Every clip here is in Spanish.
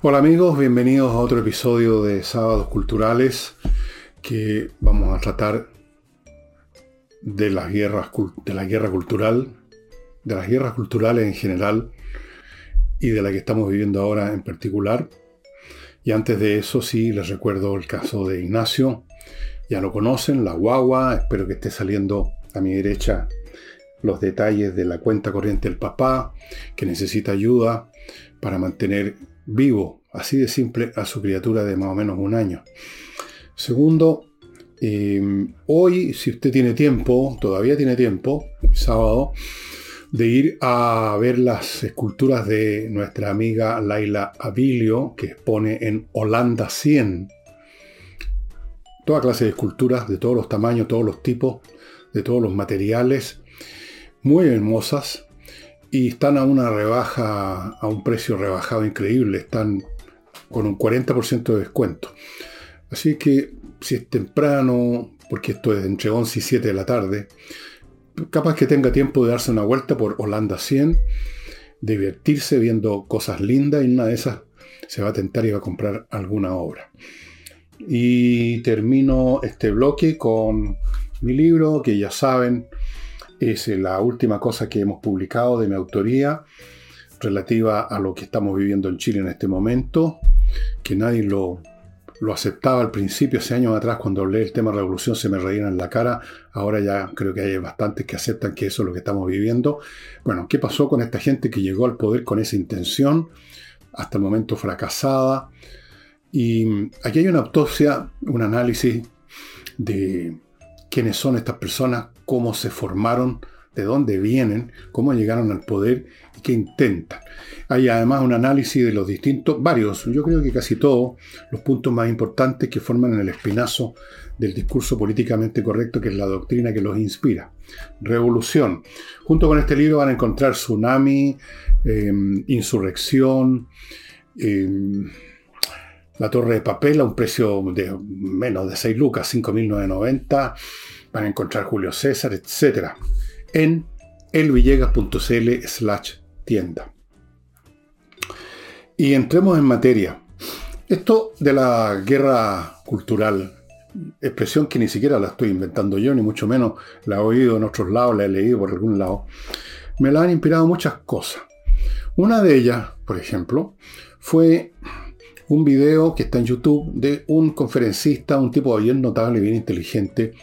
Hola amigos, bienvenidos a otro episodio de Sábados Culturales que vamos a tratar de las guerras de la guerra cultural, de las guerras culturales en general y de la que estamos viviendo ahora en particular. Y antes de eso sí les recuerdo el caso de Ignacio. Ya lo conocen, la guagua, espero que esté saliendo a mi derecha los detalles de la cuenta corriente del papá, que necesita ayuda para mantener vivo, así de simple, a su criatura de más o menos un año. Segundo, eh, hoy, si usted tiene tiempo, todavía tiene tiempo, sábado, de ir a ver las esculturas de nuestra amiga Laila Abilio, que expone en Holanda 100. Toda clase de esculturas, de todos los tamaños, todos los tipos, de todos los materiales, muy hermosas, y están a una rebaja, a un precio rebajado increíble, están con un 40% de descuento. Así que si es temprano, porque esto es entre 11 y 7 de la tarde, capaz que tenga tiempo de darse una vuelta por Holanda 100, divertirse viendo cosas lindas y una de esas se va a tentar y va a comprar alguna obra. Y termino este bloque con mi libro, que ya saben, es la última cosa que hemos publicado de mi autoría relativa a lo que estamos viviendo en Chile en este momento, que nadie lo, lo aceptaba al principio, hace años atrás, cuando hablé del tema revolución se me reían en la cara, ahora ya creo que hay bastantes que aceptan que eso es lo que estamos viviendo. Bueno, ¿qué pasó con esta gente que llegó al poder con esa intención, hasta el momento fracasada? Y aquí hay una autopsia, un análisis de quiénes son estas personas, cómo se formaron, de dónde vienen, cómo llegaron al poder y qué intentan. Hay además un análisis de los distintos, varios, yo creo que casi todos, los puntos más importantes que forman el espinazo del discurso políticamente correcto, que es la doctrina que los inspira. Revolución. Junto con este libro van a encontrar tsunami, em, insurrección, em, la torre de papel a un precio de menos de 6 lucas, 5.990 van a encontrar Julio César, etc. en elvillegas.cl slash tienda. Y entremos en materia. Esto de la guerra cultural, expresión que ni siquiera la estoy inventando yo, ni mucho menos la he oído en otros lados, la he leído por algún lado, me la han inspirado muchas cosas. Una de ellas, por ejemplo, fue un video que está en YouTube de un conferencista, un tipo bien notable, bien inteligente,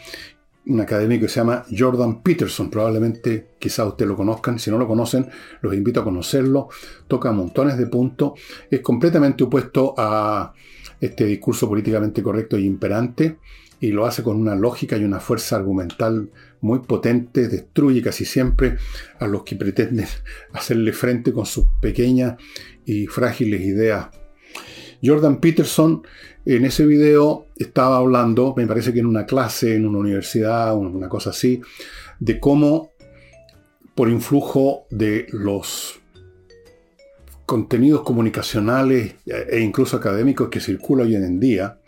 un académico que se llama Jordan Peterson. Probablemente quizá ustedes lo conozcan. Si no lo conocen, los invito a conocerlo. Toca montones de puntos. Es completamente opuesto a este discurso políticamente correcto y imperante. Y lo hace con una lógica y una fuerza argumental muy potente. Destruye casi siempre a los que pretenden hacerle frente con sus pequeñas y frágiles ideas. Jordan Peterson en ese video estaba hablando, me parece que en una clase, en una universidad, una cosa así, de cómo por influjo de los contenidos comunicacionales e incluso académicos que circulan hoy en día,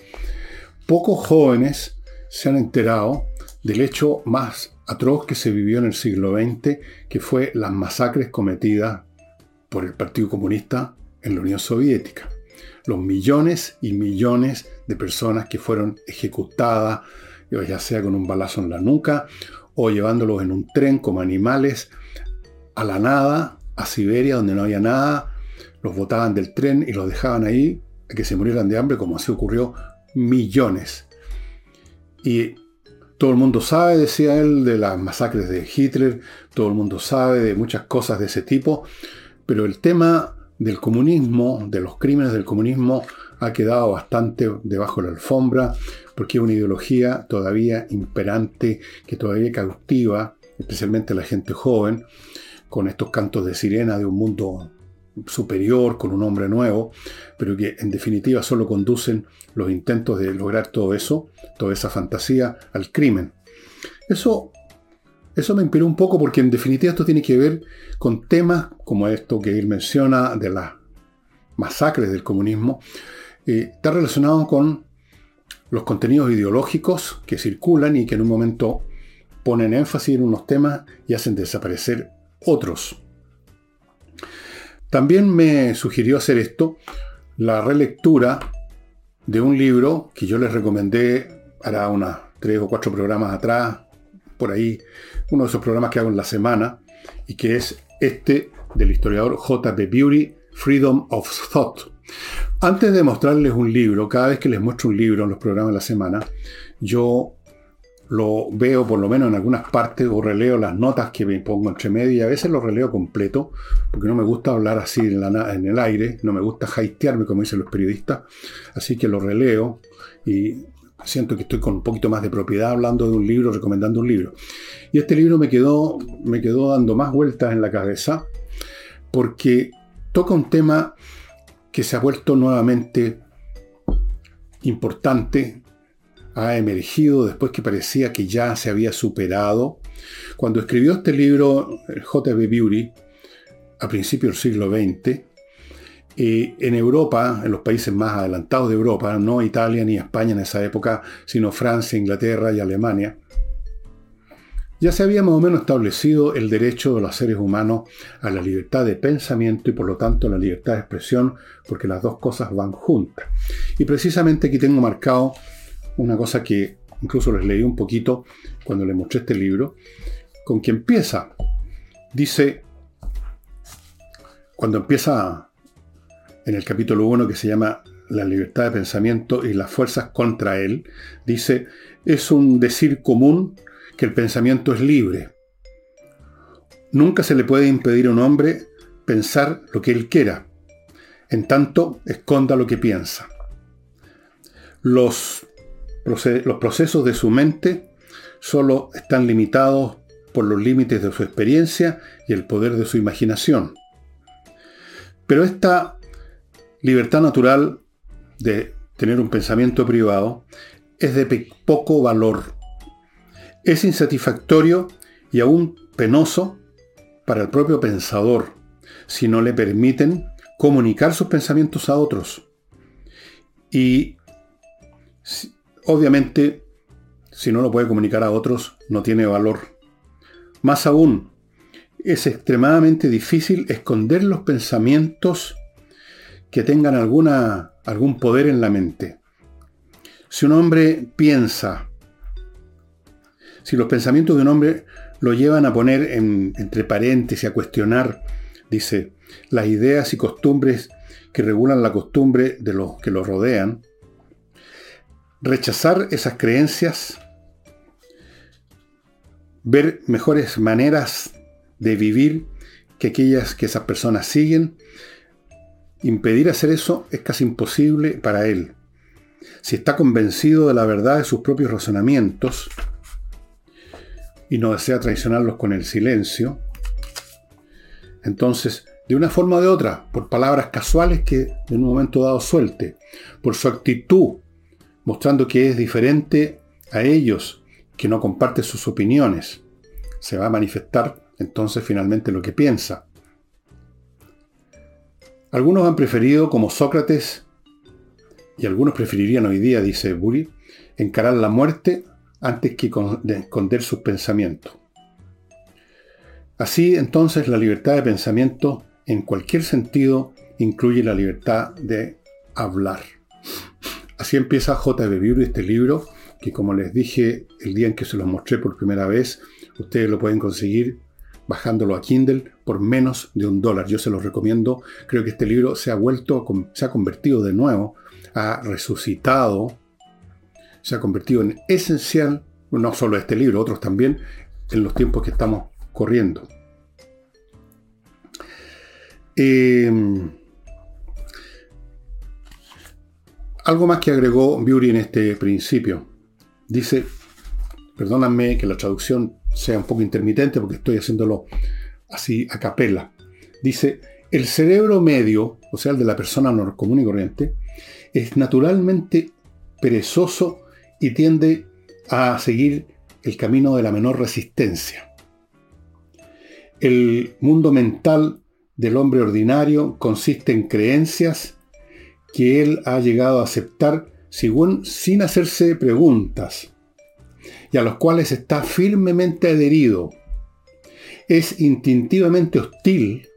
pocos jóvenes se han enterado del hecho más atroz que se vivió en el siglo XX, que fue las masacres cometidas por el Partido Comunista en la Unión Soviética los millones y millones de personas que fueron ejecutadas, ya sea con un balazo en la nuca o llevándolos en un tren como animales a la nada, a Siberia, donde no había nada, los botaban del tren y los dejaban ahí a que se murieran de hambre, como así ocurrió millones. Y todo el mundo sabe, decía él, de las masacres de Hitler, todo el mundo sabe de muchas cosas de ese tipo, pero el tema del comunismo, de los crímenes del comunismo, ha quedado bastante debajo de la alfombra, porque es una ideología todavía imperante, que todavía cautiva, especialmente a la gente joven, con estos cantos de sirena de un mundo superior, con un hombre nuevo, pero que en definitiva solo conducen los intentos de lograr todo eso, toda esa fantasía, al crimen. Eso eso me inspiró un poco porque en definitiva esto tiene que ver con temas como esto que él menciona de las masacres del comunismo. Eh, está relacionado con los contenidos ideológicos que circulan y que en un momento ponen énfasis en unos temas y hacen desaparecer otros. También me sugirió hacer esto la relectura de un libro que yo les recomendé hará unas tres o cuatro programas atrás, por ahí, uno de esos programas que hago en la semana, y que es este del historiador J.B. Beauty, Freedom of Thought. Antes de mostrarles un libro, cada vez que les muestro un libro en los programas de la semana, yo lo veo por lo menos en algunas partes o releo las notas que me pongo entre medio y a veces lo releo completo porque no me gusta hablar así en, el aire, no me gusta haitearme como dicen los periodistas, así que lo releo y siento que estoy con un poquito más de propiedad hablando de un libro, recomendando un libro. Y este libro me quedó, me quedó dando más vueltas en la cabeza porque toca un tema que se ha vuelto nuevamente importante, ha emergido después que parecía que ya se había superado. Cuando escribió este libro, J.B. Beauty, a principios del siglo XX, eh, en Europa, en los países más adelantados de Europa, no Italia ni España en esa época, sino Francia, Inglaterra y Alemania, ya se había más o menos establecido el derecho de los seres humanos a la libertad de pensamiento y por lo tanto la libertad de expresión, porque las dos cosas van juntas. Y precisamente aquí tengo marcado una cosa que incluso les leí un poquito cuando les mostré este libro, con que empieza. Dice, cuando empieza en el capítulo 1 que se llama La libertad de pensamiento y las fuerzas contra él, dice, es un decir común que el pensamiento es libre. Nunca se le puede impedir a un hombre pensar lo que él quiera, en tanto esconda lo que piensa. Los, los procesos de su mente solo están limitados por los límites de su experiencia y el poder de su imaginación. Pero esta libertad natural de tener un pensamiento privado es de poco valor. Es insatisfactorio y aún penoso para el propio pensador si no le permiten comunicar sus pensamientos a otros. Y obviamente, si no lo puede comunicar a otros, no tiene valor. Más aún, es extremadamente difícil esconder los pensamientos que tengan alguna, algún poder en la mente. Si un hombre piensa, si los pensamientos de un hombre lo llevan a poner entre paréntesis, a cuestionar, dice, las ideas y costumbres que regulan la costumbre de los que lo rodean, rechazar esas creencias, ver mejores maneras de vivir que aquellas que esas personas siguen, Impedir hacer eso es casi imposible para él. Si está convencido de la verdad de sus propios razonamientos y no desea traicionarlos con el silencio, entonces, de una forma o de otra, por palabras casuales que en un momento dado suelte, por su actitud, mostrando que es diferente a ellos, que no comparte sus opiniones, se va a manifestar entonces finalmente lo que piensa. Algunos han preferido, como Sócrates, y algunos preferirían hoy día, dice Buri, encarar la muerte antes que esconder sus pensamientos. Así entonces la libertad de pensamiento en cualquier sentido incluye la libertad de hablar. Así empieza J.B. Buri este libro, que como les dije el día en que se los mostré por primera vez, ustedes lo pueden conseguir bajándolo a Kindle por menos de un dólar. Yo se los recomiendo. Creo que este libro se ha vuelto, se ha convertido de nuevo, ha resucitado, se ha convertido en esencial, no solo este libro, otros también, en los tiempos que estamos corriendo. Em, algo más que agregó Beauty en este principio. Dice, perdónanme que la traducción sea un poco intermitente porque estoy haciéndolo así a capela. Dice, el cerebro medio, o sea, el de la persona común y corriente, es naturalmente perezoso y tiende a seguir el camino de la menor resistencia. El mundo mental del hombre ordinario consiste en creencias que él ha llegado a aceptar sin hacerse preguntas y a los cuales está firmemente adherido. Es instintivamente hostil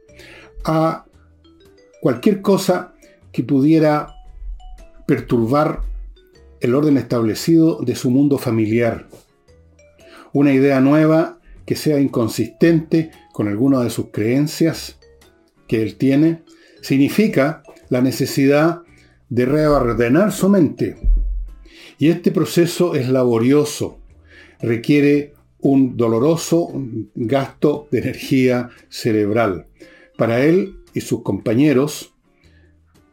a cualquier cosa que pudiera perturbar el orden establecido de su mundo familiar. Una idea nueva que sea inconsistente con alguna de sus creencias que él tiene, significa la necesidad de reordenar su mente. Y este proceso es laborioso, requiere un doloroso gasto de energía cerebral. Para él y sus compañeros,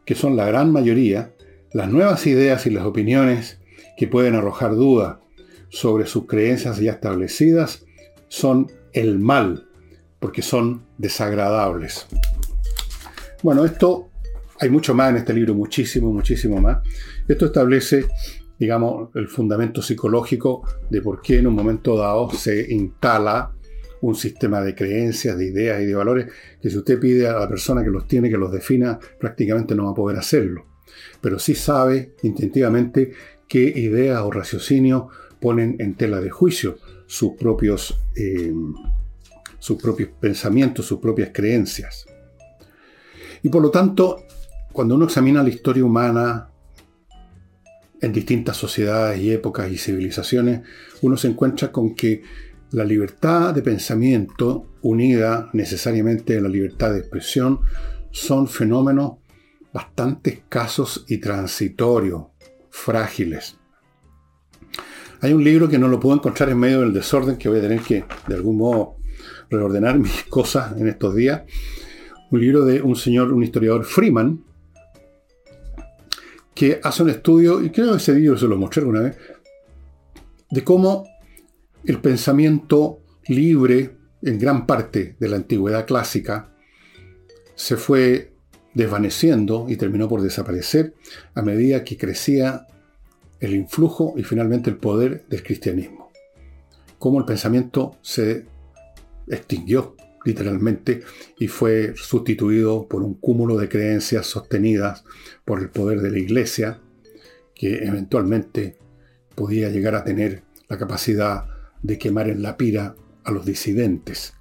que son la gran mayoría, las nuevas ideas y las opiniones que pueden arrojar duda sobre sus creencias ya establecidas son el mal, porque son desagradables. Bueno, esto hay mucho más en este libro, muchísimo, muchísimo más. Esto establece, digamos, el fundamento psicológico de por qué en un momento dado se instala un sistema de creencias, de ideas y de valores que si usted pide a la persona que los tiene que los defina, prácticamente no va a poder hacerlo. Pero sí sabe instintivamente qué ideas o raciocinios ponen en tela de juicio sus propios, eh, sus propios pensamientos, sus propias creencias. Y por lo tanto, cuando uno examina la historia humana en distintas sociedades y épocas y civilizaciones, uno se encuentra con que la libertad de pensamiento, unida necesariamente a la libertad de expresión, son fenómenos bastante escasos y transitorios, frágiles. Hay un libro que no lo puedo encontrar en medio del desorden, que voy a tener que, de algún modo, reordenar mis cosas en estos días. Un libro de un señor, un historiador Freeman, que hace un estudio, y creo que ese libro se lo mostré alguna vez, de cómo el pensamiento libre en gran parte de la antigüedad clásica se fue desvaneciendo y terminó por desaparecer a medida que crecía el influjo y finalmente el poder del cristianismo. Cómo el pensamiento se extinguió literalmente y fue sustituido por un cúmulo de creencias sostenidas por el poder de la iglesia que eventualmente podía llegar a tener la capacidad de quemar en la pira a los disidentes.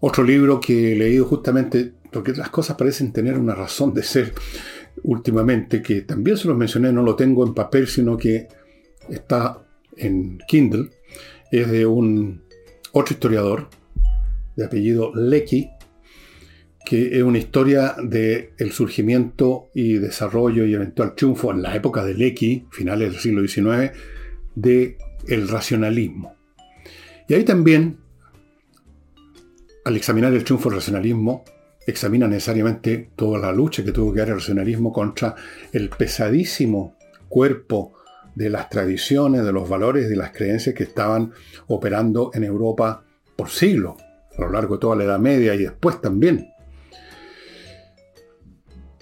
Otro libro que he leído justamente, porque las cosas parecen tener una razón de ser últimamente, que también se los mencioné, no lo tengo en papel, sino que está en Kindle, es de un otro historiador de apellido Lecky, que es una historia del el surgimiento y desarrollo y eventual triunfo en la época de Lecky, finales del siglo XIX, de el racionalismo. Y ahí también, al examinar el triunfo del racionalismo, examina necesariamente toda la lucha que tuvo que dar el racionalismo contra el pesadísimo cuerpo de las tradiciones, de los valores, de las creencias que estaban operando en Europa por siglos, a lo largo de toda la Edad Media y después también.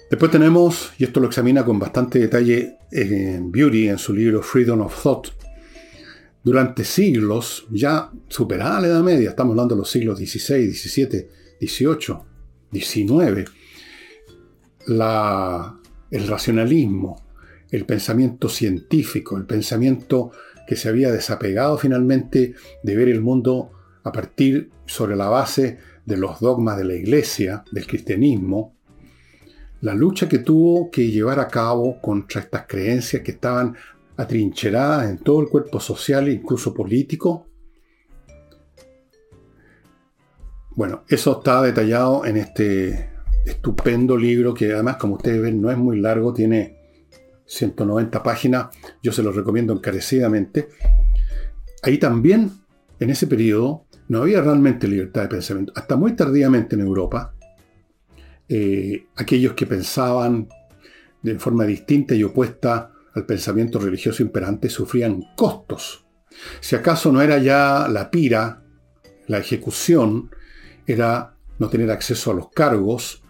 Después tenemos, y esto lo examina con bastante detalle en Beauty en su libro Freedom of Thought, durante siglos, ya superada la Edad Media, estamos hablando de los siglos XVI, XVII, XVIII, XIX, el racionalismo, el pensamiento científico, el pensamiento que se había desapegado finalmente de ver el mundo a partir sobre la base de los dogmas de la iglesia, del cristianismo, la lucha que tuvo que llevar a cabo contra estas creencias que estaban atrincheradas en todo el cuerpo social e incluso político. Bueno, eso está detallado en este estupendo libro que además, como ustedes ven, no es muy largo, tiene 190 páginas, yo se lo recomiendo encarecidamente. Ahí también, en ese periodo, no había realmente libertad de pensamiento. Hasta muy tardíamente en Europa, eh, aquellos que pensaban de forma distinta y opuesta al pensamiento religioso imperante sufrían costos. Si acaso no era ya la pira, la ejecución, era no tener acceso a los cargos,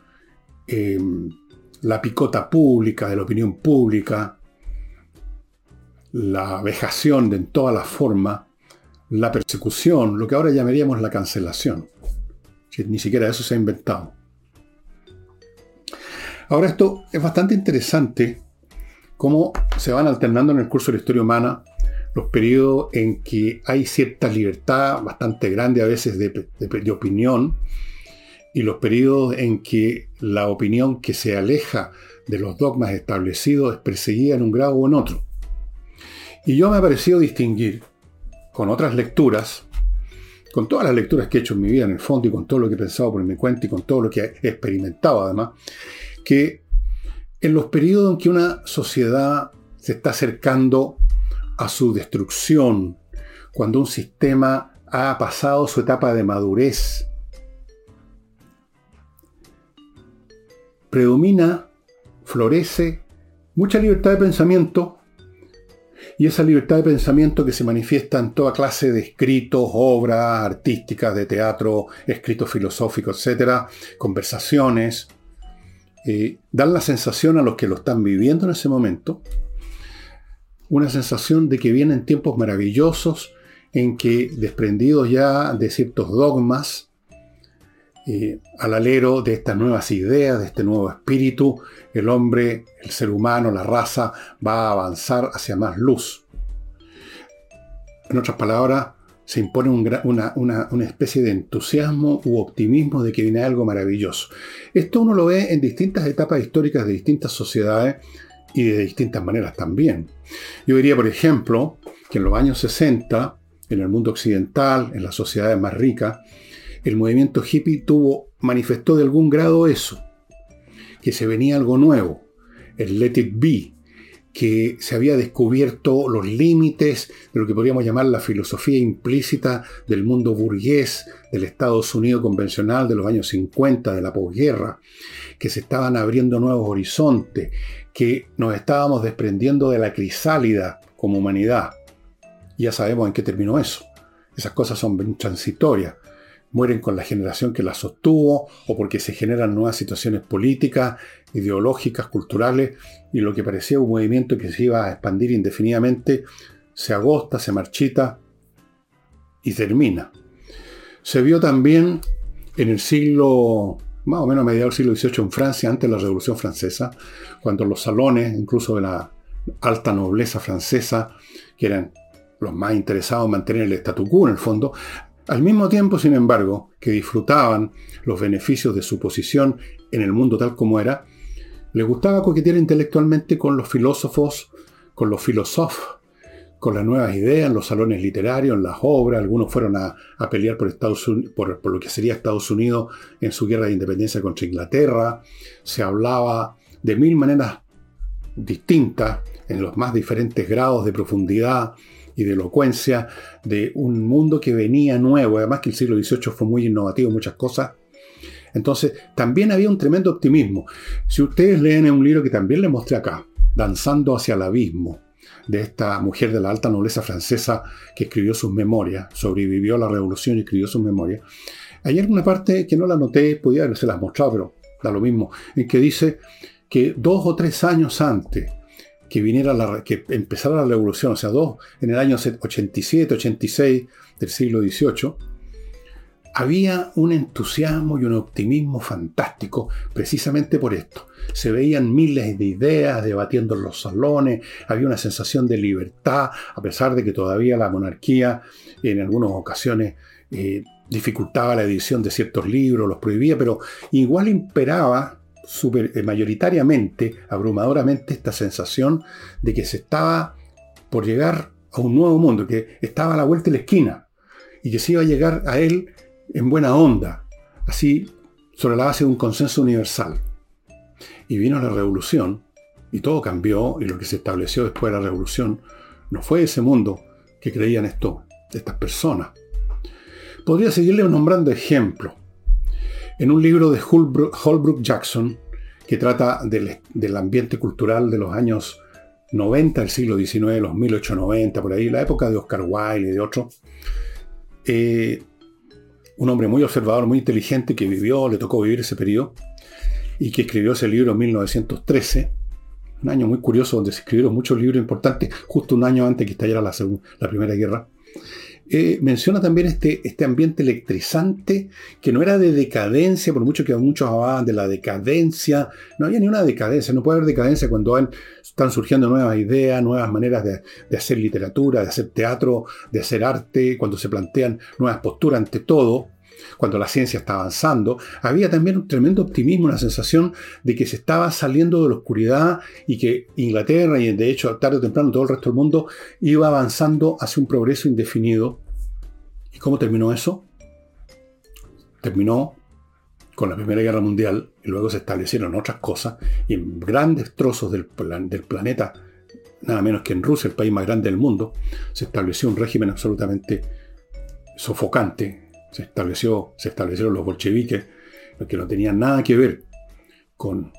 em, la picota pública, de la opinión pública, la vejación de en todas las formas, la persecución, lo que ahora llamaríamos la cancelación. ni siquiera eso se ha inventado. Ahora esto es bastante interesante cómo se van alternando en el curso de la historia humana los periodos en que hay cierta libertad bastante grande a veces de, opinión y los periodos en que la opinión que se aleja de los dogmas establecidos es perseguida en un grado o en otro. Y yo me ha parecido distinguir con otras lecturas, con todas las lecturas que he hecho en mi vida en el fondo y con todo lo que he pensado por mi cuenta y con todo lo que he experimentado además, que en los periodos en que una sociedad se está acercando a su destrucción, cuando un sistema ha pasado su etapa de madurez, predomina, florece mucha libertad de pensamiento y esa libertad de pensamiento que se manifiesta en toda clase de escritos, obras artísticas, de teatro, escritos filosóficos, etcétera, conversaciones, eh, dan la sensación a los que lo están viviendo en ese momento, una sensación de que vienen tiempos maravillosos en que, desprendidos ya de ciertos dogmas, eh, al alero de estas nuevas ideas, de este nuevo espíritu, el hombre, el ser humano, la raza va a avanzar hacia más luz. En otras palabras, se impone una, una, especie de entusiasmo u optimismo de que viene algo maravilloso. Esto uno lo ve en distintas etapas históricas de distintas sociedades y de distintas maneras también. Yo diría, por ejemplo, que en los años 60, en el mundo occidental, en las sociedades más ricas, el movimiento hippie tuvo, manifestó de algún grado eso, que se venía algo nuevo, el let it be, que se había descubierto los límites de lo que podríamos llamar la filosofía implícita del mundo burgués, del Estados Unidos convencional de los años 50, de la posguerra, que se estaban abriendo nuevos horizontes, que nos estábamos desprendiendo de la crisálida como humanidad. Ya sabemos en qué terminó eso. Esas cosas son transitorias mueren con la generación que las sostuvo o porque se generan nuevas situaciones políticas, ideológicas, culturales, y lo que parecía un movimiento que se iba a expandir indefinidamente se agosta, se marchita y termina. Se vio también en el siglo, más o menos a mediados del siglo XVIII en Francia, antes de la Revolución Francesa, cuando los salones, incluso de la alta nobleza francesa, que eran los más interesados en mantener el statu quo en el fondo, al mismo tiempo, sin embargo, que disfrutaban los beneficios de su posición en el mundo tal como era, les gustaba coquetear intelectualmente con los filósofos, con los filósofos, con las nuevas ideas en los salones literarios, en las obras. Algunos fueron a, pelear por, Estados por, por, lo que sería Estados Unidos en su guerra de independencia contra Inglaterra. Se hablaba de mil maneras distintas, en los más diferentes grados de profundidad, y de elocuencia de un mundo que venía nuevo, además que el siglo XVIII fue muy innovativo en muchas cosas. Entonces, también había un tremendo optimismo. Si ustedes leen un libro que también les mostré acá, Danzando hacia el abismo, de esta mujer de la alta nobleza francesa que escribió sus memorias, sobrevivió a la revolución y escribió sus memorias, hay alguna parte que no la noté, podía haberse las mostrado, pero da lo mismo, en que dice que dos o tres años antes que viniera la, que empezara la revolución, o sea, dos, en el año 87, 86 del siglo XVIII, había un entusiasmo y un optimismo fantástico precisamente por esto. Se veían miles de ideas debatiendo en los salones, había una sensación de libertad, a pesar de que todavía la monarquía en algunas ocasiones eh, dificultaba la edición de ciertos libros, los prohibía, pero igual imperaba eh, mayoritariamente, abrumadoramente, esta sensación de que se estaba por llegar a un nuevo mundo, que estaba a la vuelta de la esquina y que se iba a llegar a él en buena onda, así sobre la base de un consenso universal. Y vino la revolución y todo cambió y lo que se estableció después de la revolución no fue ese mundo que creían esto, estas personas. Podría seguirle nombrando ejemplos. En un libro de Holbrook Jackson, que trata del, ambiente cultural de los años 90 del siglo XIX, los 1890, por ahí, la época de Oscar Wilde y de otros, eh, un hombre muy observador, muy inteligente, que vivió, le tocó vivir ese periodo, y que escribió ese libro en 1913, un año muy curioso donde se escribieron muchos libros importantes, justo un año antes que estallara la, la Primera Guerra. Eh, menciona también este, este ambiente electrizante que no era de decadencia, por mucho que muchos hablaban de la decadencia, no había ni una decadencia, no puede haber decadencia cuando están surgiendo nuevas ideas, nuevas maneras de, de, hacer literatura, de hacer teatro, de hacer arte, cuando se plantean nuevas posturas ante todo. cuando la ciencia está avanzando, había también un tremendo optimismo, una sensación de que se estaba saliendo de la oscuridad y que Inglaterra y de hecho tarde o temprano todo el resto del mundo iba avanzando hacia un progreso indefinido. ¿Y cómo terminó eso? Terminó con la Primera Guerra Mundial y luego se establecieron otras cosas y en grandes trozos del, planeta, nada menos que en Rusia, el país más grande del mundo, se estableció un régimen absolutamente sofocante. Se, estableció, se establecieron los bolcheviques, que no tenían nada que ver con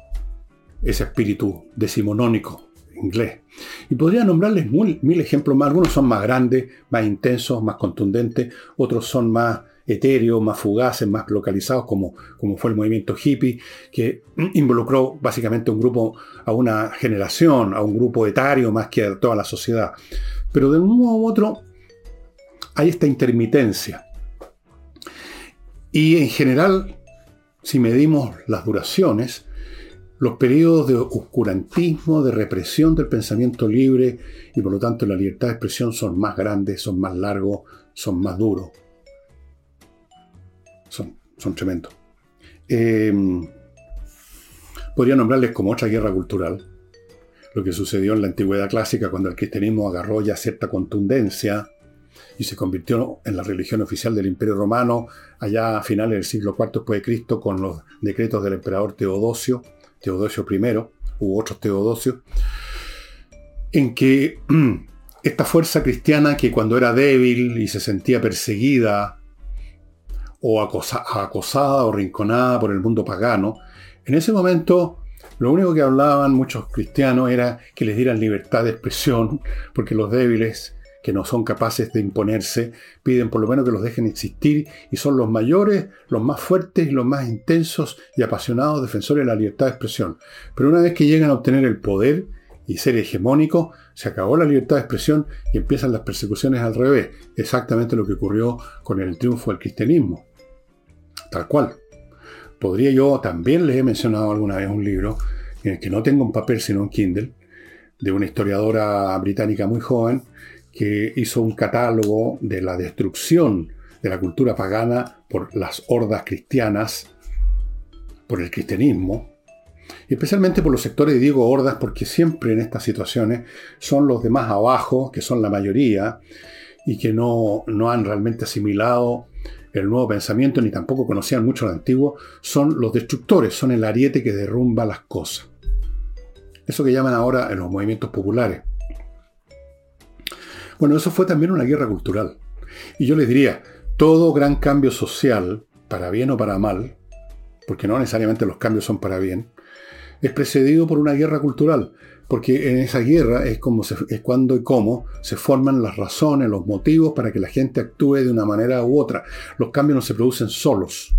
ese espíritu decimonónico inglés. Y podría nombrarles mil ejemplos más. Algunos son más grandes, más intensos, más contundentes. Otros son más etéreos, más fugaces, más localizados, como, como fue el movimiento hippie, que involucró básicamente un grupo, a una generación, a un grupo etario más que a toda la sociedad. Pero de un modo u otro, hay esta intermitencia. Y en general, si medimos las duraciones, los periodos de oscurantismo, de represión del pensamiento libre y por lo tanto la libertad de expresión son más grandes, son más largos, son más duros. Son, son tremendos. Em, podría nombrarles como otra guerra cultural, lo que sucedió en la antigüedad clásica cuando el cristianismo agarró ya cierta contundencia y se convirtió en la religión oficial del Imperio Romano allá a finales del siglo IV después de Cristo con los decretos del emperador Teodosio, Teodosio I, u otros Teodosios, en que esta fuerza cristiana que cuando era débil y se sentía perseguida o acosada o rinconada por el mundo pagano, en ese momento lo único que hablaban muchos cristianos era que les dieran libertad de expresión, porque los débiles que no son capaces de imponerse, piden por lo menos que los dejen existir y son los mayores, los más fuertes los más intensos y apasionados defensores de la libertad de expresión. Pero una vez que llegan a obtener el poder y ser hegemónicos, se acabó la libertad de expresión y empiezan las persecuciones al revés, exactamente lo que ocurrió con el triunfo del cristianismo. Tal cual. Podría yo, también les he mencionado alguna vez un libro, en el que no tengo un papel sino un Kindle, de una historiadora británica muy joven, que hizo un catálogo de la destrucción de la cultura pagana por las hordas cristianas, por el cristianismo, y especialmente por los sectores, digo hordas, porque siempre en estas situaciones son los de más abajo, que son la mayoría, y que no, no han realmente asimilado el nuevo pensamiento, ni tampoco conocían mucho lo antiguo, son los destructores, son el ariete que derrumba las cosas. Eso que llaman ahora en los movimientos populares. Bueno, eso fue también una guerra cultural. Y yo les diría, todo gran cambio social, para bien o para mal, porque no necesariamente los cambios son para bien, es precedido por una guerra cultural, porque en esa guerra es, como es cuando y cómo se forman las razones, los motivos para que la gente actúe de una manera u otra. Los cambios no se producen solos.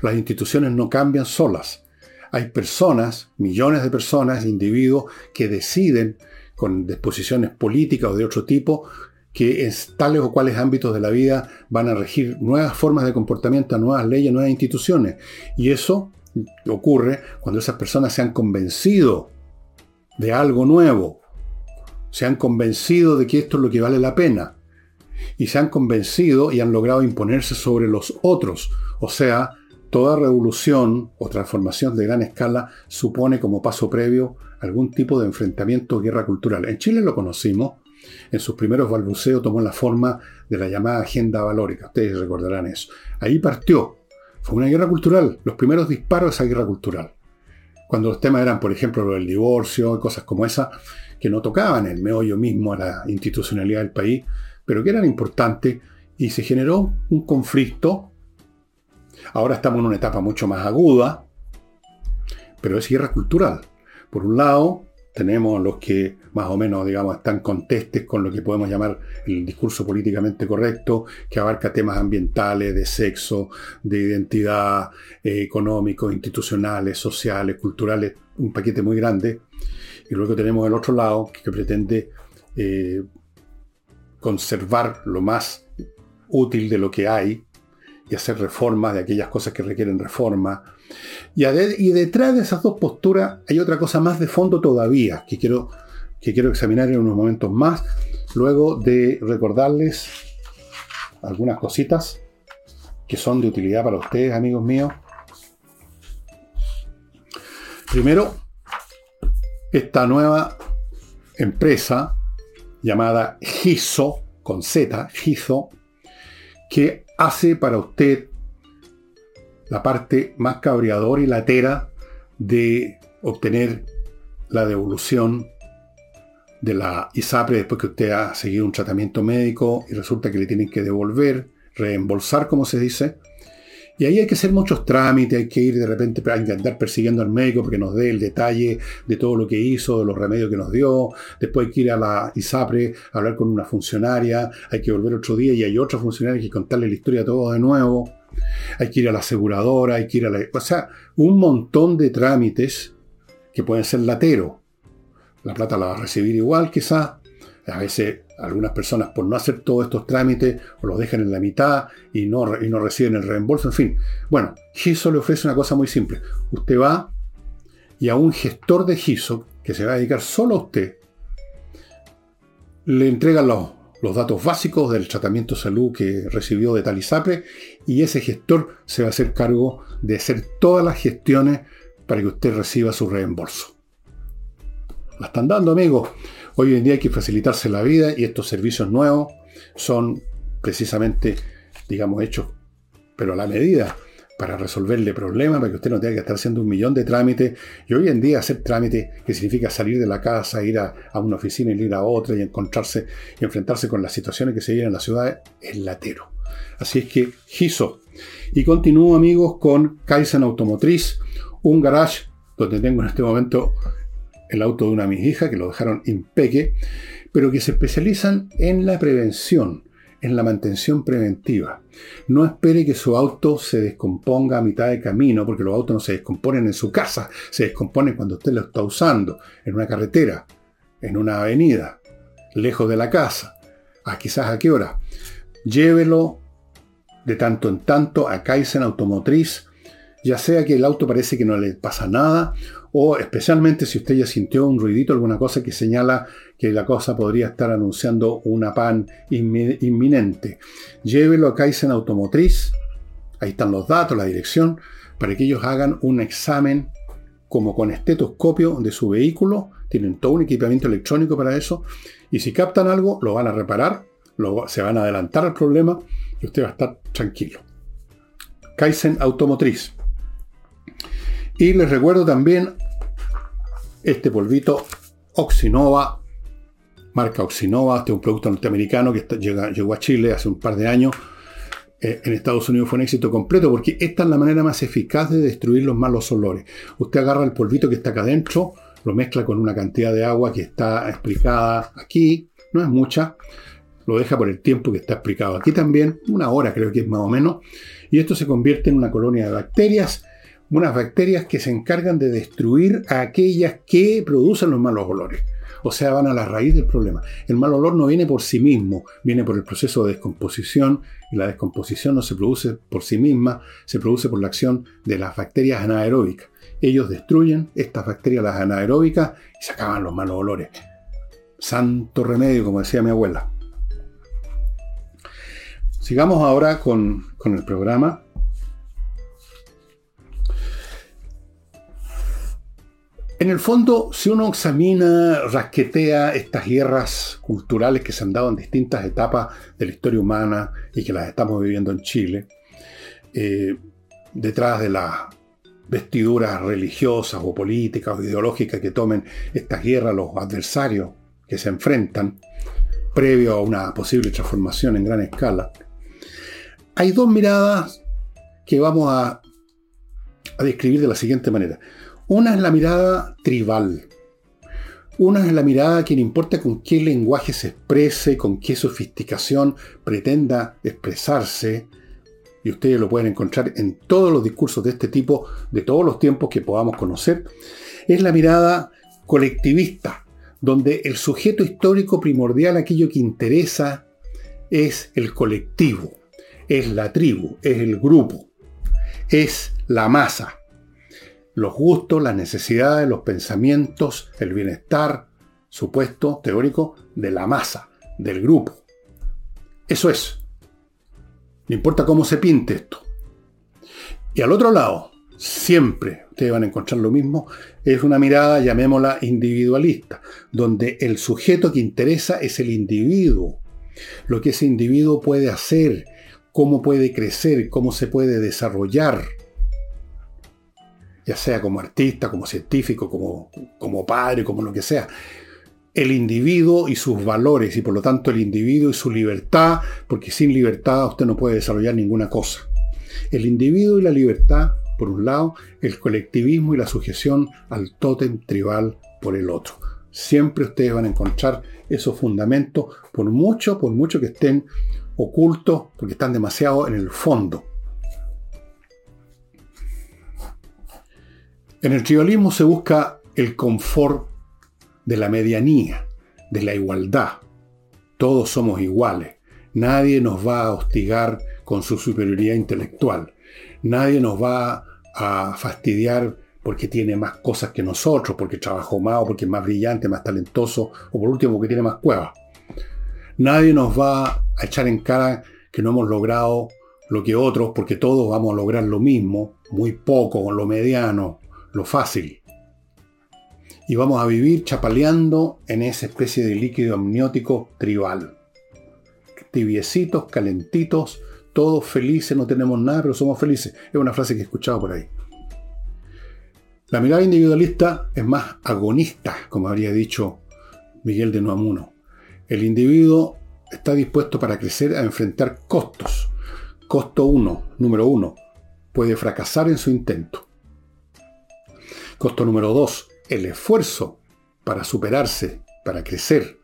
Las instituciones no cambian solas. Hay personas, millones de personas, individuos, que deciden con disposiciones políticas o de otro tipo, que en tales o cuales ámbitos de la vida van a regir nuevas formas de comportamiento, nuevas leyes, nuevas instituciones. Y eso ocurre cuando esas personas se han convencido de algo nuevo, se han convencido de que esto es lo que vale la pena, y se han convencido y han logrado imponerse sobre los otros. O sea, toda revolución o transformación de gran escala supone como paso previo algún tipo de enfrentamiento o guerra cultural. En Chile lo conocimos, en sus primeros balbuceos tomó la forma de la llamada agenda valórica, ustedes recordarán eso. Ahí partió, fue una guerra cultural, los primeros disparos de esa guerra cultural. Cuando los temas eran, por ejemplo, el divorcio y cosas como esa, que no tocaban el meollo mismo a la institucionalidad del país, pero que eran importantes, y se generó un conflicto. Ahora estamos en una etapa mucho más aguda, pero es guerra cultural. Por un lado, tenemos los que más o menos, digamos, están contestes con lo que podemos llamar el discurso políticamente correcto, que abarca temas ambientales, de sexo, de identidad, eh, económicos, institucionales, sociales, culturales, un paquete muy grande. Y luego tenemos el otro lado, que pretende eh, conservar lo más útil de lo que hay y hacer reformas de aquellas cosas que requieren reforma y, detrás de esas dos posturas hay otra cosa más de fondo todavía que quiero, que quiero examinar en unos momentos más, luego de recordarles algunas cositas que son de utilidad para ustedes, amigos míos. Primero, esta nueva empresa llamada Giso, con Z, Giso, que hace para usted la parte más cabreadora y latera de obtener la devolución de la ISAPRE después que usted ha seguido un tratamiento médico y resulta que le tienen que devolver, reembolsar, como se dice. Y ahí hay que hacer muchos trámites, hay que ir de repente a andar persiguiendo al médico porque nos dé el detalle de todo lo que hizo, de los remedios que nos dio. Después hay que ir a la ISAPRE a hablar con una funcionaria, hay que volver otro día y hay otra funcionaria que contarle la historia todo de nuevo. Hay que ir a la aseguradora, hay que ir a la... O sea, un montón de trámites que pueden ser latero. La plata la va a recibir igual quizás. A veces algunas personas por no hacer todos estos trámites o los dejan en la mitad y no, y no reciben el reembolso. En fin, bueno, GISO le ofrece una cosa muy simple. Usted va y a un gestor de GISO, que se va a dedicar solo a usted, le entrega los, los datos básicos del tratamiento de salud que recibió de Talisapre y ese gestor se va a hacer cargo de hacer todas las gestiones para que usted reciba su reembolso. La están dando, amigos. Hoy en día hay que facilitarse la vida y estos servicios nuevos son precisamente, digamos, hechos, pero a la medida, para resolverle problemas, para que usted no tenga que estar haciendo un millón de trámites. Y hoy en día hacer trámites, que significa salir de la casa, ir a, una oficina y ir a otra y encontrarse y enfrentarse con las situaciones que se viven en la ciudad, es latero. Así es que, GISO. Y continúo, amigos, con Kaizen Automotriz, un garage donde tengo en este momento el auto de una de mis hijas, que lo dejaron impeque, pero que se especializan en la prevención, en la mantención preventiva. No espere que su auto se descomponga a mitad de camino, porque los autos no se descomponen en su casa, se descomponen cuando usted lo está usando, en una carretera, en una avenida, lejos de la casa. a quizás a qué hora. Llévelo de tanto en tanto a Kaizen Automotriz, ya sea que el auto parece que no le pasa nada, o especialmente si usted ya sintió un ruidito, alguna cosa que señala que la cosa podría estar anunciando una pan inminente. Llévelo a Kaizen Automotriz, ahí están los datos, la dirección, para que ellos hagan un examen como con estetoscopio de su vehículo, tienen todo un equipamiento electrónico para eso, y si captan algo, lo van a reparar, se van a adelantar al problema y usted va a estar tranquilo. Kaizen Automotriz. Y les recuerdo también este polvito Oxinova, marca Oxinova, este es un producto norteamericano que llegó a Chile hace un par de años. Eh, en Estados Unidos fue un éxito completo porque esta es la manera más eficaz de destruir los malos olores. Usted agarra el polvito que está acá adentro, lo mezcla con una cantidad de agua que está explicada aquí, no es mucha, lo deja por el tiempo que está explicado aquí también, una hora creo que es más o menos, y esto se convierte en una colonia de bacterias unas bacterias que se encargan de destruir a aquellas que producen los malos olores. O sea, van a la raíz del problema. El mal olor no viene por sí mismo, viene por el proceso de descomposición y la descomposición no se produce por sí misma, se produce por la acción de las bacterias anaeróbicas. Ellos destruyen estas bacterias, las anaeróbicas, y se acaban los malos olores. Santo remedio, como decía mi abuela. Sigamos ahora con, con el programa. En el fondo, si uno examina, rasquetea estas guerras culturales que se han dado en distintas etapas de la historia humana y que las estamos viviendo en Chile, eh, detrás de las vestiduras religiosas o políticas o ideológicas que tomen estas guerras los adversarios que se enfrentan, previo a una posible transformación en gran escala, hay dos miradas que vamos a, a describir de la siguiente manera. Una es la mirada tribal. Una es la mirada que no importa con qué lenguaje se exprese, con qué sofisticación pretenda expresarse, y ustedes lo pueden encontrar en todos los discursos de este tipo, de todos los tiempos que podamos conocer, es la mirada colectivista, donde el sujeto histórico primordial, aquello que interesa, es el colectivo, es la tribu, es el grupo, es la masa los gustos, las necesidades, los pensamientos, el bienestar supuesto, teórico, de la masa, del grupo. Eso es. No importa cómo se pinte esto. Y al otro lado, siempre, ustedes van a encontrar lo mismo, es una mirada, llamémosla individualista, donde el sujeto que interesa es el individuo. Lo que ese individuo puede hacer, cómo puede crecer, cómo se puede desarrollar. Ya sea como artista, como científico, como, como padre, como lo que sea el individuo y sus valores y por lo tanto el individuo y su libertad, porque sin libertad usted no puede desarrollar ninguna cosa. El individuo y la libertad, por un lado, el colectivismo y la sujeción al tótem tribal por el otro. Siempre ustedes van a encontrar esos fundamentos, por mucho, por mucho que estén ocultos, porque están demasiado en el fondo. En el tribalismo se busca el confort de la medianía, de la igualdad. Todos somos iguales. Nadie nos va a hostigar con su superioridad intelectual. Nadie nos va a fastidiar porque tiene más cosas que nosotros, porque trabajó más, o porque es más brillante, más talentoso, o por último porque tiene más cuevas. Nadie nos va a echar en cara que no hemos logrado lo que otros, porque todos vamos a lograr lo mismo, muy poco, lo mediano, lo fácil y vamos a vivir chapaleando en esa especie de líquido amniótico tribal. Tibiecitos, calentitos, todos felices, no tenemos nada, pero somos felices. Es una frase que he escuchado por ahí. La mirada individualista es más agonista, como habría dicho Miguel de Noamuno. El individuo está dispuesto para crecer a enfrentar costos. Costo uno, número uno, puede fracasar en su intento. Costo número dos, el esfuerzo para superarse, para crecer.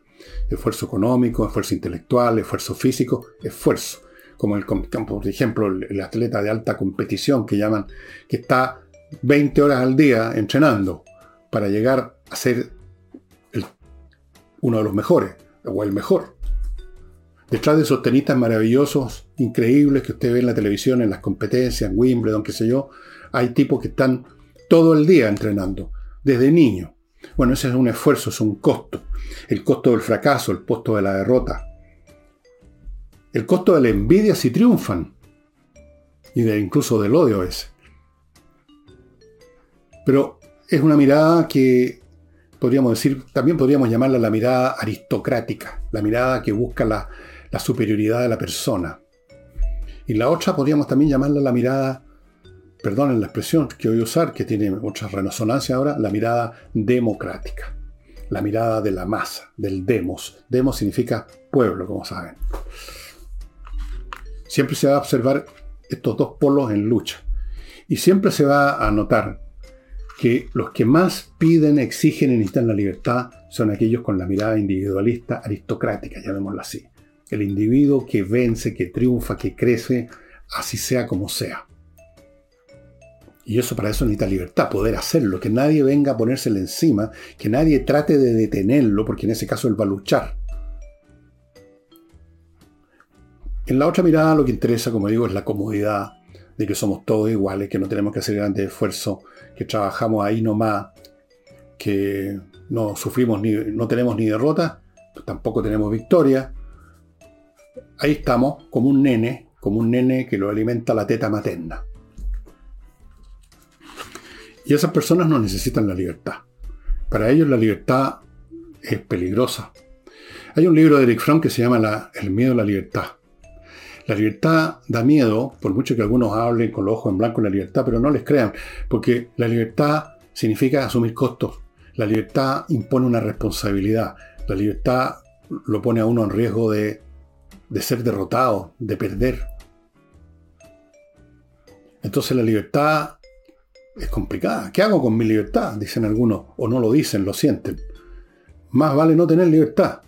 Esfuerzo económico, esfuerzo intelectual, esfuerzo físico, esfuerzo. Como el, por ejemplo, el atleta de alta competición que llaman, que está 20 horas al día entrenando para llegar a ser uno de los mejores, o el mejor. Detrás de esos tenistas maravillosos, increíbles que usted ve en la televisión, en las competencias, en Wimbledon, qué sé yo, hay tipos que están todo el día entrenando desde niño. Bueno, ese es un esfuerzo, es un costo. El costo del fracaso, el costo de la derrota. El costo de la envidia si triunfan. Y de incluso del odio ese. Pero es una mirada que podríamos decir, también podríamos llamarla la mirada aristocrática, la mirada que busca la, la superioridad de la persona. Y la otra podríamos también llamarla la mirada perdonen la expresión que voy a usar, que tiene mucha resonancia ahora, la mirada democrática. La mirada de la masa, del demos. Demos significa pueblo, como saben. Siempre se va a observar estos dos polos en lucha. Y siempre se va a notar que los que más piden, exigen y necesitan la libertad son aquellos con la mirada individualista, aristocrática, llamémoslo así. El individuo que vence, que triunfa, que crece, así sea como sea. Y eso para eso necesita libertad, poder hacerlo, que nadie venga a ponérsele encima, que nadie trate de detenerlo, porque en ese caso él va a luchar. En la otra mirada lo que interesa, como digo, es la comodidad de que somos todos iguales, que no tenemos que hacer grandes esfuerzos, que trabajamos ahí nomás, que no sufrimos ni, no tenemos ni derrota, tampoco tenemos victoria. Ahí estamos como un nene, como un nene que lo alimenta la teta materna. Y esas personas no necesitan la libertad. Para ellos la libertad es peligrosa. Hay un libro de Eric Fromm que se llama El miedo a la libertad. La libertad da miedo, por mucho que algunos hablen con los ojos en blanco de la libertad, pero no les crean, porque la libertad significa asumir costos. La libertad impone una responsabilidad. La libertad lo pone a uno en riesgo de, de ser derrotado, de perder. Entonces la libertad es complicada. ¿Qué hago con mi libertad? Dicen algunos, o no lo dicen, lo sienten. Más vale no tener libertad.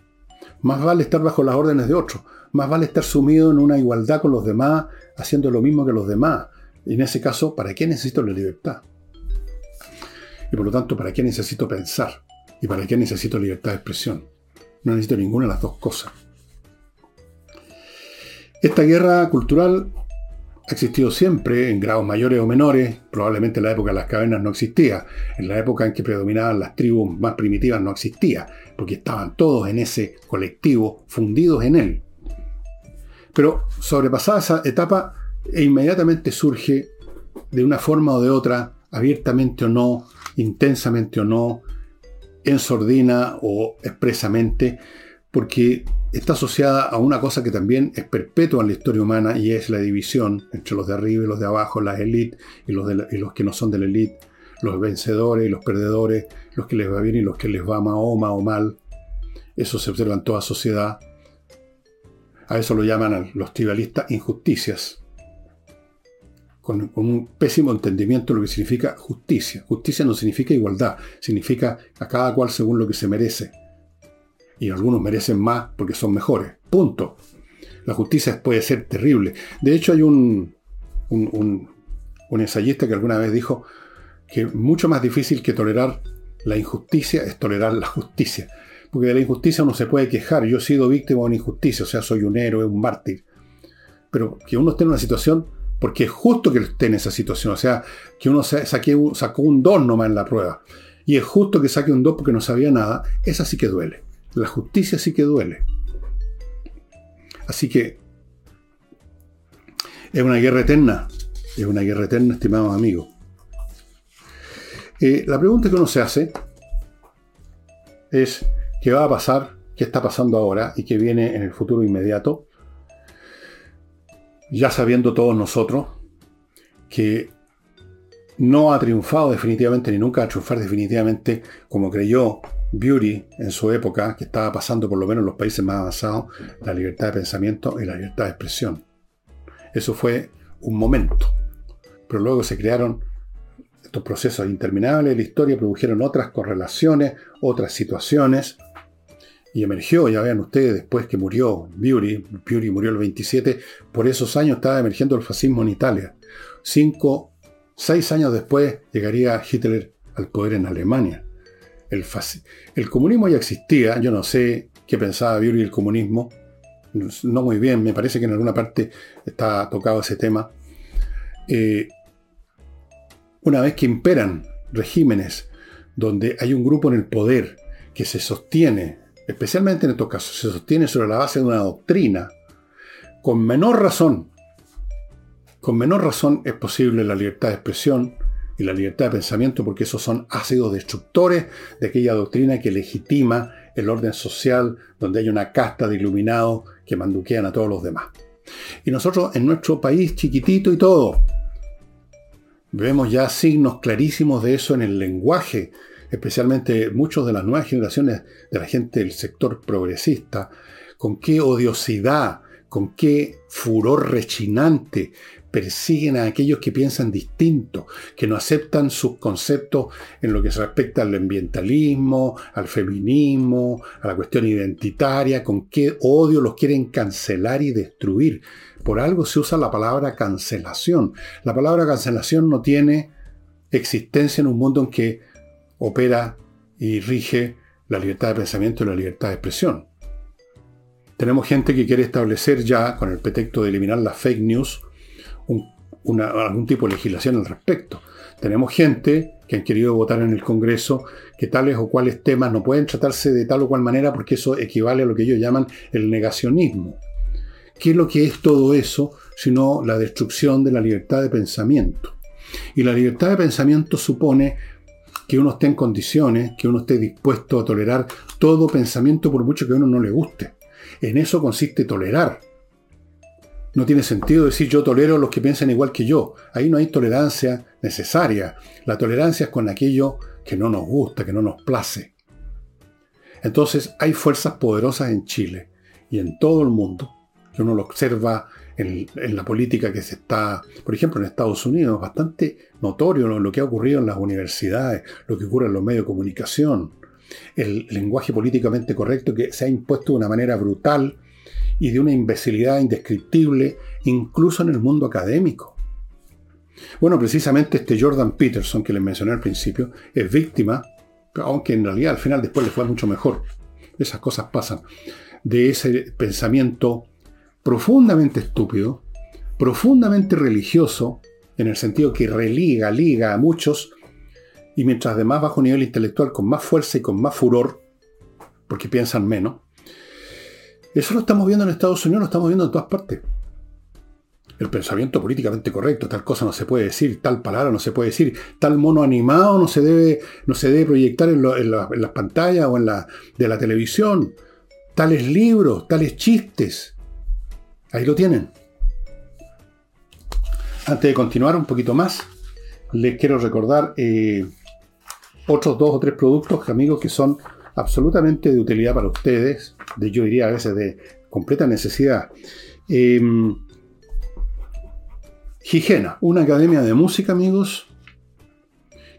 Más vale estar bajo las órdenes de otros. Más vale estar sumido en una igualdad con los demás, haciendo lo mismo que los demás. Y en ese caso, ¿para qué necesito la libertad? Y por lo tanto, ¿para qué necesito pensar? ¿Y para qué necesito libertad de expresión? No necesito ninguna de las dos cosas. Esta guerra cultural ha existido siempre, en grados mayores o menores, probablemente en la época de las cavernas no existía, en la época en que predominaban las tribus más primitivas no existía, porque estaban todos en ese colectivo, fundidos en él. Pero sobrepasada esa etapa, e inmediatamente surge de una forma o de otra, abiertamente o no, intensamente o no, en sordina o expresamente, porque está asociada a una cosa que también es perpetua en la historia humana y es la división entre los de arriba y los de abajo, las élites y los, y los que no son de la élite, los vencedores y los perdedores, los que les va bien y los que les va mal o mal. Eso se observa en toda sociedad. A eso lo llaman los tribalistas injusticias. Con, un pésimo entendimiento de lo que significa justicia. Justicia no significa igualdad, significa a cada cual según lo que se merece. Y algunos merecen más porque son mejores. Punto. La justicia puede ser terrible. De hecho, hay un, un, un ensayista que alguna vez dijo que mucho más difícil que tolerar la injusticia es tolerar la justicia porque de la injusticia uno se puede quejar. Yo he sido víctima de una injusticia, o sea, soy un héroe, un mártir. Pero que uno esté en una situación, porque es justo que esté en esa situación, o sea, que uno saque, sacó un 2 nomás en la prueba, y es justo que saque un 2 porque no sabía nada, esa sí que duele. La justicia sí que duele. Así que es una guerra eterna, es una guerra eterna, estimados amigos. Eh, la pregunta que uno se hace es, qué va a pasar, qué está pasando ahora y qué viene en el futuro inmediato, ya sabiendo todos nosotros que no ha triunfado definitivamente ni nunca va a triunfar definitivamente como creyó Beauty en su época, que estaba pasando por lo menos en los países más avanzados, la libertad de pensamiento y la libertad de expresión. Eso fue un momento. Pero luego se crearon estos procesos interminables de la historia, produjeron otras correlaciones, otras situaciones, y emergió, ya vean ustedes, después que murió Beauty, Beauty murió el 27, por esos años estaba emergiendo el fascismo en Italia. Cinco, seis años después llegaría Hitler al poder en Alemania. El, comunismo ya existía, yo no sé qué pensaba Beauty del comunismo, no muy bien, me parece que en alguna parte está tocado ese tema. Eh, una vez que imperan regímenes donde hay un grupo en el poder que se sostiene especialmente en estos casos, se sostiene sobre la base de una doctrina, con menor razón, con menor razón es posible la libertad de expresión y la libertad de pensamiento porque esos son ácidos destructores de aquella doctrina que legitima el orden social donde hay una casta de iluminados que manduquean a todos los demás. Y nosotros en nuestro país chiquitito y todo, vemos ya signos clarísimos de eso en el lenguaje especialmente muchos de las nuevas generaciones de la gente del sector progresista, con qué odiosidad, con qué furor rechinante persiguen a aquellos que piensan distinto, que no aceptan sus conceptos en lo que se respecta al ambientalismo, al feminismo, a la cuestión identitaria, con qué odio los quieren cancelar y destruir. Por algo se usa la palabra cancelación. La palabra cancelación no tiene existencia en un mundo en que opera y rige la libertad de pensamiento y la libertad de expresión. Tenemos gente que quiere establecer ya, con el pretexto de eliminar las fake news, algún tipo de legislación al respecto. Tenemos gente que han querido votar en el Congreso que tales o cuales temas no pueden tratarse de tal o cual manera porque eso equivale a lo que ellos llaman el negacionismo. ¿Qué es lo que es todo eso sino la destrucción de la libertad de pensamiento? Y la libertad de pensamiento supone que uno esté en condiciones, que uno esté dispuesto a tolerar todo pensamiento por mucho que a uno no le guste. En eso consiste tolerar. No tiene sentido decir yo tolero a los que piensan igual que yo. Ahí no hay tolerancia necesaria. La tolerancia es con aquello que no nos gusta, que no nos place. Entonces hay fuerzas poderosas en Chile y en todo el mundo, que uno lo observa en, la política que se está, por ejemplo, en Estados Unidos, bastante notorio lo, que ha ocurrido en las universidades, lo que ocurre en los medios de comunicación, el lenguaje políticamente correcto que se ha impuesto de una manera brutal y de una imbecilidad indescriptible, incluso en el mundo académico. Bueno, precisamente este Jordan Peterson que les mencioné al principio es víctima, aunque en realidad al final después le fue mucho mejor. Esas cosas pasan. De ese pensamiento profundamente estúpido, profundamente religioso, en el sentido que religa, liga a muchos, y mientras de más bajo nivel intelectual, con más fuerza y con más furor, porque piensan menos, Eso lo estamos viendo en Estados Unidos, lo estamos viendo en todas partes. El pensamiento políticamente correcto, tal cosa no se puede decir, tal palabra no se puede decir, tal mono animado no se debe, no se debe proyectar en, las pantallas o en la, de la televisión, tales libros, tales chistes. Ahí lo tienen. Antes de continuar un poquito más, les quiero recordar eh, otros dos o tres productos, amigos, que son absolutamente de utilidad para ustedes, de yo diría a veces de completa necesidad. Eh, Higiena, una academia de música, amigos,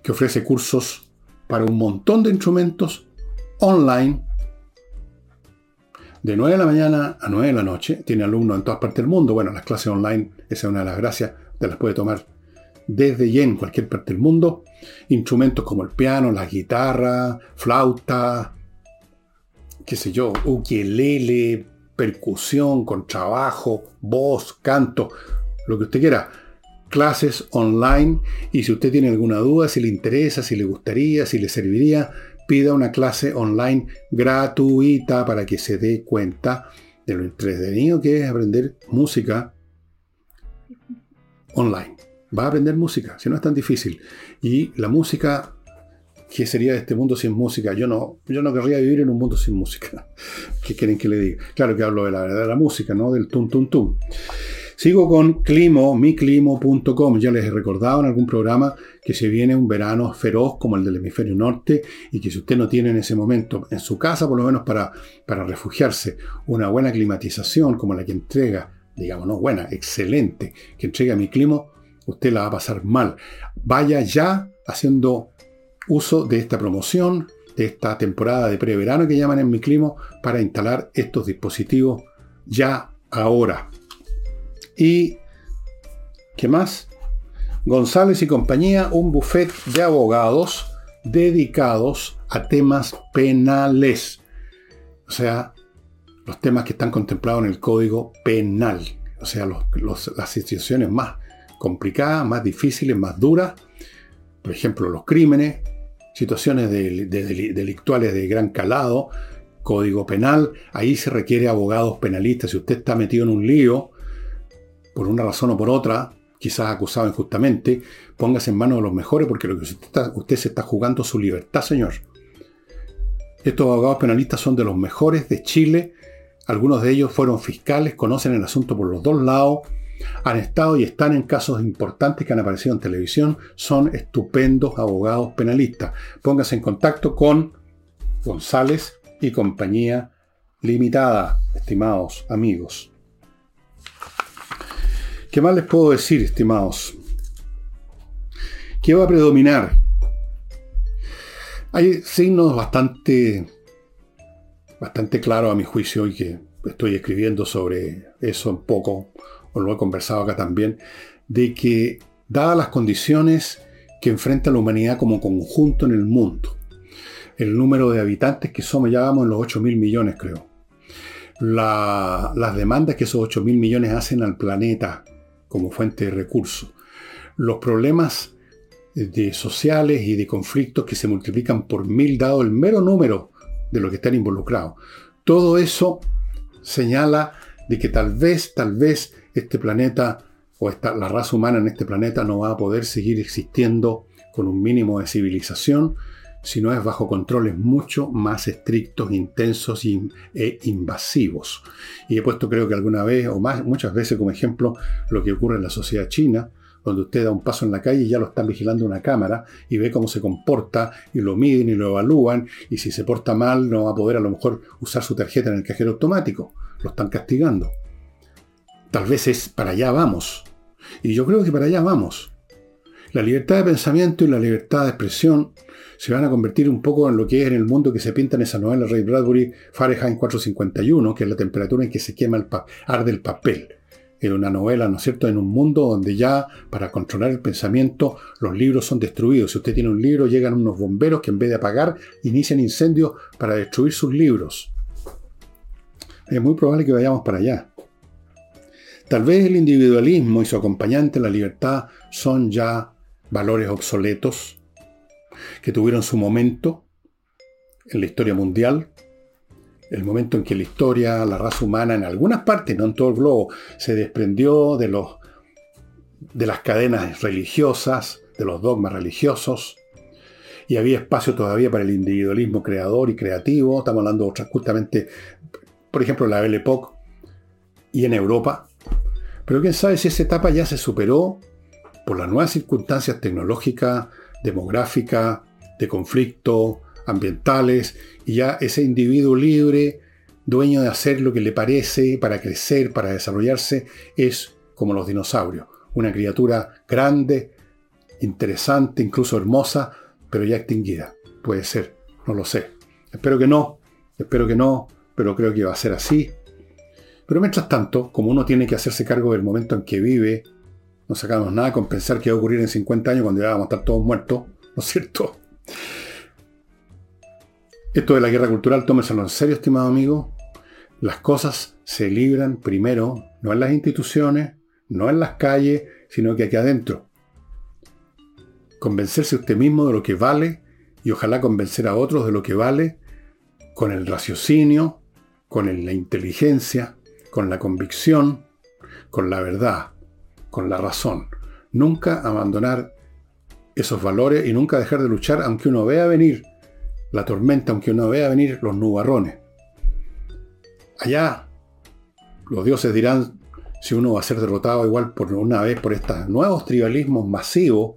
que ofrece cursos para un montón de instrumentos online. De 9 de la mañana a 9 de la noche. Tiene alumnos en todas partes del mundo. Bueno, las clases online, esa es una de las gracias, te las puede tomar desde y en cualquier parte del mundo. Instrumentos como el piano, la guitarra, flauta, qué sé yo, ukelele, percusión, contrabajo, voz, canto lo que usted quiera. Clases online y si usted tiene alguna duda, si le interesa, si le gustaría, si le serviría, pida una clase online gratuita para que se dé cuenta de lo entretenido que es aprender música online. Va a aprender música, si no es tan difícil. Y la música, ¿qué sería este mundo sin música? Yo no, yo no querría vivir en un mundo sin música. ¿Qué quieren que le diga? Claro que hablo de la verdadera música, ¿no? Del tum tum tum. Sigo con Climo, miclimo.com. Ya les he recordado en algún programa que se viene un verano feroz como el del hemisferio norte y que si usted no tiene en ese momento en su casa, por lo menos para, para refugiarse, una buena climatización como la que entrega, digamos, no buena, excelente, que entrega mi climo, usted la va a pasar mal. Vaya ya haciendo uso de esta promoción, de esta temporada de preverano que llaman en mi climo, para instalar estos dispositivos ya ahora. Y, ¿qué más? González y compañía, un buffet de abogados dedicados a temas penales. O sea, los temas que están contemplados en el Código Penal. O sea, las situaciones más complicadas, más difíciles, más duras. Por ejemplo, los crímenes, situaciones delictuales de gran calado, Código Penal. Ahí se requiere abogados penalistas. Si usted está metido en un lío, por una razón o por otra, quizás acusado injustamente, póngase en manos de los mejores porque lo que usted, se está jugando su libertad, señor. Estos abogados penalistas son de los mejores de Chile. Algunos de ellos fueron fiscales, conocen el asunto por los dos lados, han estado y están en casos importantes que han aparecido en televisión. Son estupendos abogados penalistas. Póngase en contacto con González y compañía limitada, estimados amigos. ¿Qué más les puedo decir, estimados? ¿Qué va a predominar? Hay signos bastante, bastante claros a mi juicio y que estoy escribiendo sobre eso un poco, o lo he conversado acá también, de que dadas las condiciones que enfrenta la humanidad como conjunto en el mundo, el número de habitantes que somos, ya vamos en los 8 mil millones creo, las demandas que esos 8 mil millones hacen al planeta, como fuente de recursos. Los problemas de sociales y de conflictos que se multiplican por mil dado el mero número de los que están involucrados. Todo eso señala de que tal vez, tal vez este planeta o esta, la raza humana en este planeta no va a poder seguir existiendo con un mínimo de civilización si no es bajo controles mucho más estrictos, intensos e invasivos. Y he puesto creo que alguna vez, o más, muchas veces como ejemplo, lo que ocurre en la sociedad china, donde usted da un paso en la calle y ya lo están vigilando una cámara y ve cómo se comporta y lo miden y lo evalúan y si se porta mal no va a poder a lo mejor usar su tarjeta en el cajero automático. Lo están castigando. Tal vez es para allá vamos. Y yo creo que para allá vamos. La libertad de pensamiento y la libertad de expresión se van a convertir un poco en lo que es en el mundo que se pinta en esa novela Ray Bradbury, Fahrenheit 451, que es la temperatura en que se quema el arde el papel. En una novela, ¿no es cierto?, en un mundo donde ya para controlar el pensamiento los libros son destruidos. Si usted tiene un libro, llegan unos bomberos que en vez de apagar, inician incendios para destruir sus libros. Es muy probable que vayamos para allá. Tal vez el individualismo y su acompañante, la libertad, son ya valores obsoletos que tuvieron su momento en la historia mundial. el momento en que la historia, la raza humana, en algunas partes, no en todo el globo, se desprendió de, los, de las cadenas religiosas, de los dogmas religiosos, y había espacio todavía para el individualismo creador y creativo. Estamos hablando justamente, por ejemplo, la Belle Époque y en Europa. Pero quién sabe si esa etapa ya se superó por las nuevas circunstancias tecnológicas, demográficas, de conflicto, ambientales, y ya ese individuo libre, dueño de hacer lo que le parece para crecer, para desarrollarse, es como los dinosaurios, una criatura grande, interesante, incluso hermosa, pero ya extinguida. Puede ser, no lo sé. Espero que no, espero que no, pero creo que va a ser así. Pero mientras tanto, como uno tiene que hacerse cargo del momento en que vive, no sacamos nada con pensar que va a ocurrir en 50 años cuando ya vamos a estar todos muertos, ¿no es cierto? Esto de la guerra cultural, tómeselo en serio, estimado amigo. Las cosas se libran primero, no en las instituciones, no en las calles, sino que aquí adentro. Convencerse usted mismo de lo que vale y ojalá convencer a otros de lo que vale con el raciocinio, con la inteligencia, con la convicción, con la verdad, con la razón. Nunca abandonar esos valores y nunca dejar de luchar aunque uno vea venir la tormenta, aunque uno vea venir los nubarrones. Allá los dioses dirán si uno va a ser derrotado igual por una vez por estos nuevos tribalismos masivos,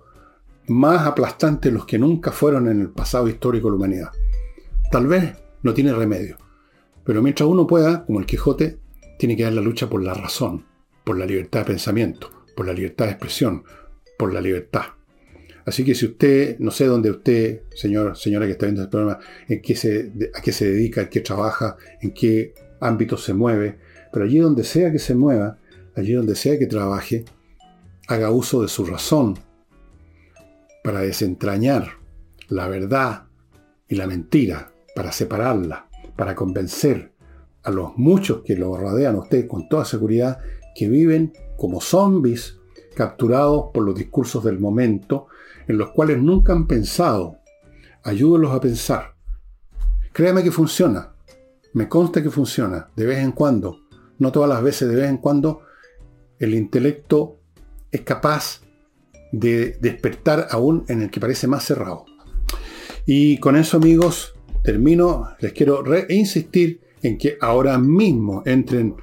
más aplastantes los que nunca fueron en el pasado histórico de la humanidad. Tal vez no tiene remedio. Pero mientras uno pueda, como el Quijote, tiene que dar la lucha por la razón, por la libertad de pensamiento, por la libertad de expresión, por la libertad. Así que si usted, no sé dónde usted, señor, señora que está viendo este programa, en qué se, a qué se dedica, en qué trabaja, en qué ámbito se mueve, pero allí donde sea que se mueva, allí donde sea que trabaje, haga uso de su razón para desentrañar la verdad y la mentira, para separarla, para convencer a los muchos que lo rodean a usted con toda seguridad que viven como zombies capturados por los discursos del momento en los cuales nunca han pensado. Ayúdenlos a pensar. Créame que funciona. Me consta que funciona, de vez en cuando. No todas las veces, de vez en cuando, el intelecto es capaz de despertar aún en el que parece más cerrado. Y con eso, amigos, termino. Les quiero reinsistir en que ahora mismo entren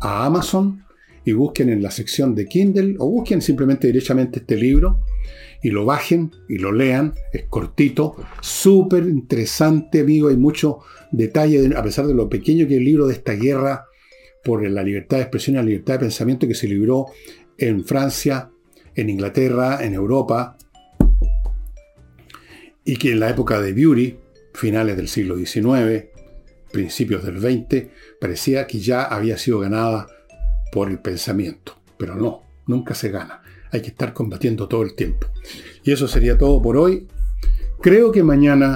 a Amazon y busquen en la sección de Kindle o busquen simplemente directamente este libro y lo bajen y lo lean. Es cortito, súper interesante, amigo. Hay mucho detalle, a pesar de lo pequeño que es el libro de esta guerra por la libertad de expresión y la libertad de pensamiento que se libró en Francia, en Inglaterra, en Europa, y que en la época de Beauty, finales del siglo XIX, principios del XX, parecía que ya había sido ganada por el pensamiento. Pero no, nunca se gana hay que estar combatiendo todo el tiempo. Y eso sería todo por hoy. Creo que mañana